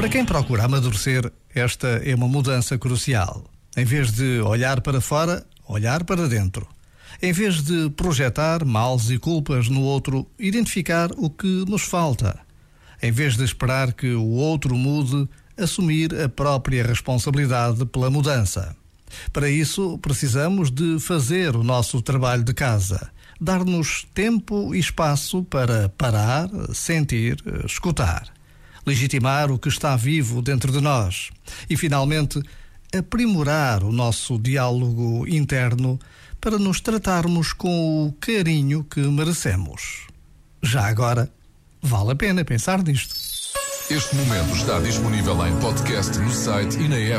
Para quem procura amadurecer, esta é uma mudança crucial. Em vez de olhar para fora, olhar para dentro. Em vez de projetar males e culpas no outro, identificar o que nos falta. Em vez de esperar que o outro mude, assumir a própria responsabilidade pela mudança. Para isso, precisamos de fazer o nosso trabalho de casa, dar-nos tempo e espaço para parar, sentir, escutar, legitimar o que está vivo dentro de nós e, finalmente, aprimorar o nosso diálogo interno para nos tratarmos com o carinho que merecemos. Já agora, vale a pena pensar nisto. Este momento está disponível em podcast no site e na app.